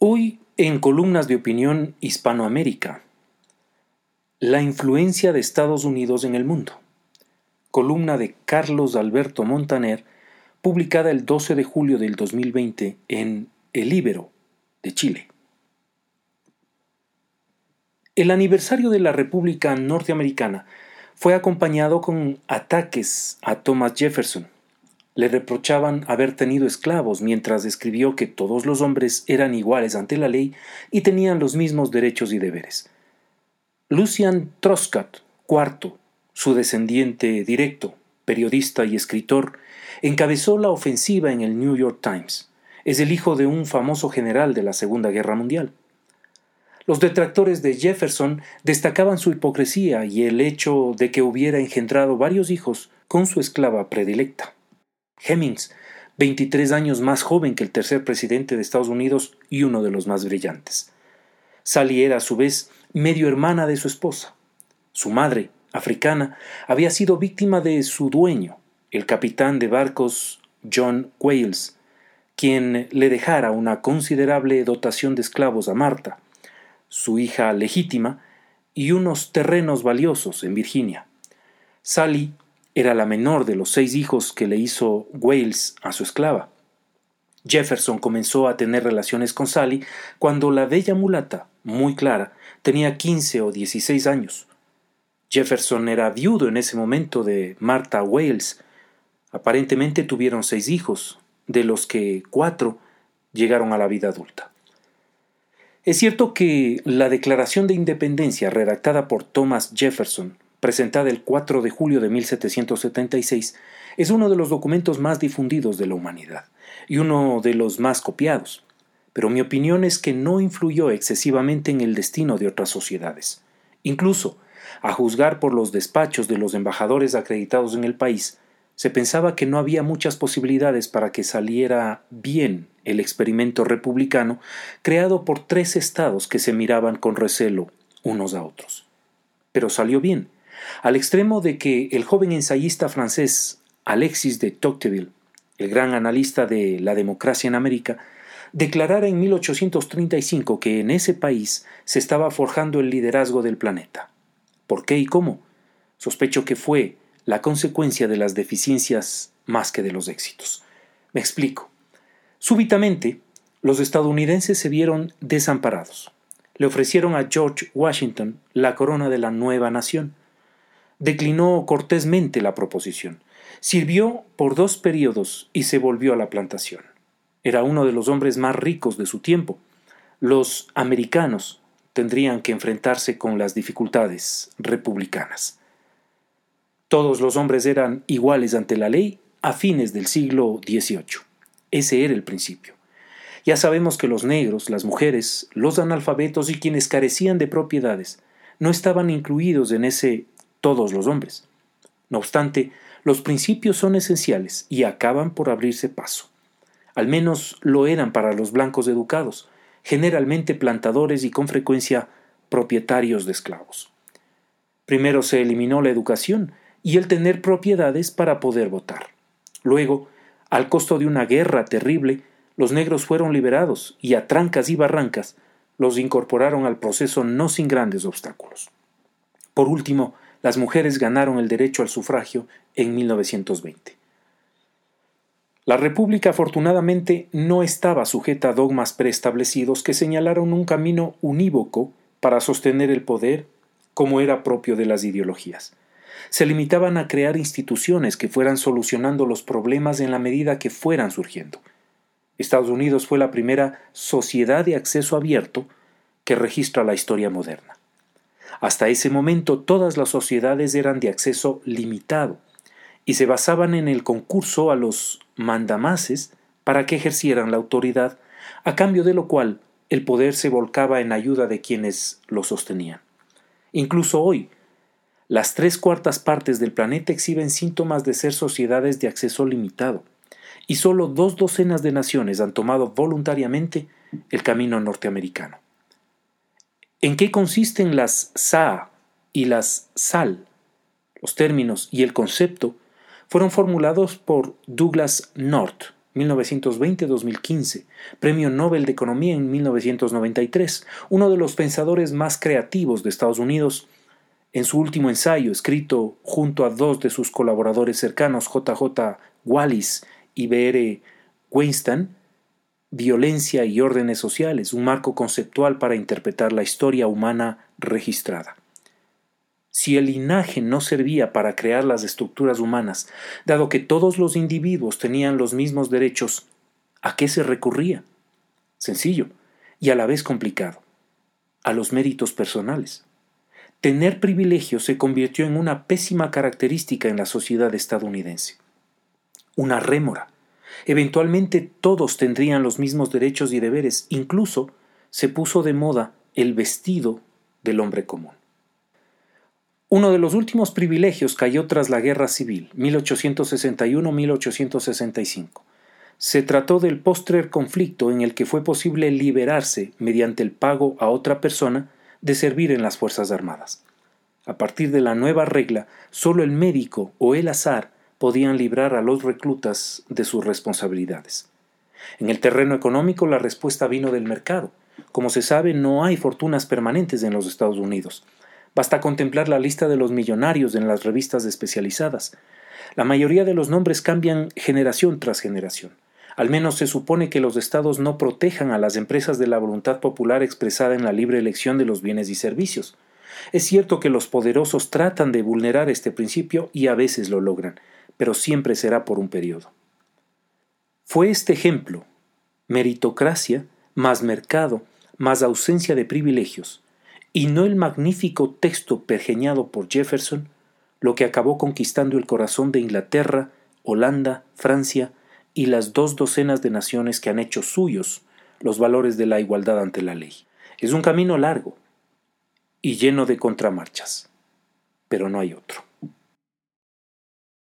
Hoy en columnas de opinión Hispanoamérica, la influencia de Estados Unidos en el mundo. Columna de Carlos Alberto Montaner, publicada el 12 de julio del 2020 en El Ibero de Chile. El aniversario de la República Norteamericana fue acompañado con ataques a Thomas Jefferson, le reprochaban haber tenido esclavos mientras escribió que todos los hombres eran iguales ante la ley y tenían los mismos derechos y deberes. Lucian Truscott, cuarto, su descendiente directo, periodista y escritor, encabezó la ofensiva en el New York Times. Es el hijo de un famoso general de la Segunda Guerra Mundial. Los detractores de Jefferson destacaban su hipocresía y el hecho de que hubiera engendrado varios hijos con su esclava predilecta. Hemmings, 23 años más joven que el tercer presidente de Estados Unidos y uno de los más brillantes. Sally era a su vez medio hermana de su esposa. Su madre, africana, había sido víctima de su dueño, el capitán de barcos John Wales, quien le dejara una considerable dotación de esclavos a Marta, su hija legítima, y unos terrenos valiosos en Virginia. Sally era la menor de los seis hijos que le hizo Wales a su esclava. Jefferson comenzó a tener relaciones con Sally cuando la bella mulata, muy clara, tenía quince o dieciséis años. Jefferson era viudo en ese momento de Martha Wales. Aparentemente tuvieron seis hijos, de los que cuatro llegaron a la vida adulta. Es cierto que la Declaración de Independencia redactada por Thomas Jefferson presentada el 4 de julio de 1776, es uno de los documentos más difundidos de la humanidad y uno de los más copiados, pero mi opinión es que no influyó excesivamente en el destino de otras sociedades. Incluso, a juzgar por los despachos de los embajadores acreditados en el país, se pensaba que no había muchas posibilidades para que saliera bien el experimento republicano creado por tres estados que se miraban con recelo unos a otros. Pero salió bien, al extremo de que el joven ensayista francés Alexis de Tocqueville, el gran analista de la democracia en América, declarara en 1835 que en ese país se estaba forjando el liderazgo del planeta. ¿Por qué y cómo? Sospecho que fue la consecuencia de las deficiencias más que de los éxitos. Me explico. Súbitamente, los estadounidenses se vieron desamparados. Le ofrecieron a George Washington la corona de la nueva nación declinó cortésmente la proposición. Sirvió por dos periodos y se volvió a la plantación. Era uno de los hombres más ricos de su tiempo. Los americanos tendrían que enfrentarse con las dificultades republicanas. Todos los hombres eran iguales ante la ley a fines del siglo XVIII. Ese era el principio. Ya sabemos que los negros, las mujeres, los analfabetos y quienes carecían de propiedades no estaban incluidos en ese todos los hombres. No obstante, los principios son esenciales y acaban por abrirse paso. Al menos lo eran para los blancos educados, generalmente plantadores y con frecuencia propietarios de esclavos. Primero se eliminó la educación y el tener propiedades para poder votar. Luego, al costo de una guerra terrible, los negros fueron liberados y a trancas y barrancas los incorporaron al proceso no sin grandes obstáculos. Por último, las mujeres ganaron el derecho al sufragio en 1920. La República afortunadamente no estaba sujeta a dogmas preestablecidos que señalaron un camino unívoco para sostener el poder como era propio de las ideologías. Se limitaban a crear instituciones que fueran solucionando los problemas en la medida que fueran surgiendo. Estados Unidos fue la primera sociedad de acceso abierto que registra la historia moderna. Hasta ese momento todas las sociedades eran de acceso limitado y se basaban en el concurso a los mandamases para que ejercieran la autoridad, a cambio de lo cual el poder se volcaba en ayuda de quienes lo sostenían. Incluso hoy, las tres cuartas partes del planeta exhiben síntomas de ser sociedades de acceso limitado, y solo dos docenas de naciones han tomado voluntariamente el camino norteamericano. ¿En qué consisten las SA y las SAL? Los términos y el concepto fueron formulados por Douglas North 1920-2015, Premio Nobel de Economía en 1993, uno de los pensadores más creativos de Estados Unidos, en su último ensayo, escrito junto a dos de sus colaboradores cercanos, JJ Wallis y B.R. Weinstein, Violencia y órdenes sociales, un marco conceptual para interpretar la historia humana registrada. Si el linaje no servía para crear las estructuras humanas, dado que todos los individuos tenían los mismos derechos, ¿a qué se recurría? Sencillo y a la vez complicado. A los méritos personales. Tener privilegios se convirtió en una pésima característica en la sociedad estadounidense. Una rémora Eventualmente todos tendrían los mismos derechos y deberes, incluso se puso de moda el vestido del hombre común. Uno de los últimos privilegios cayó tras la Guerra Civil, 1861-1865. Se trató del postrer conflicto en el que fue posible liberarse, mediante el pago a otra persona, de servir en las Fuerzas Armadas. A partir de la nueva regla, solo el médico o el azar podían librar a los reclutas de sus responsabilidades. En el terreno económico la respuesta vino del mercado. Como se sabe, no hay fortunas permanentes en los Estados Unidos. Basta contemplar la lista de los millonarios en las revistas especializadas. La mayoría de los nombres cambian generación tras generación. Al menos se supone que los estados no protejan a las empresas de la voluntad popular expresada en la libre elección de los bienes y servicios. Es cierto que los poderosos tratan de vulnerar este principio y a veces lo logran, pero siempre será por un periodo. Fue este ejemplo, meritocracia más mercado más ausencia de privilegios, y no el magnífico texto pergeñado por Jefferson, lo que acabó conquistando el corazón de Inglaterra, Holanda, Francia y las dos docenas de naciones que han hecho suyos los valores de la igualdad ante la ley. Es un camino largo y lleno de contramarchas, pero no hay otro.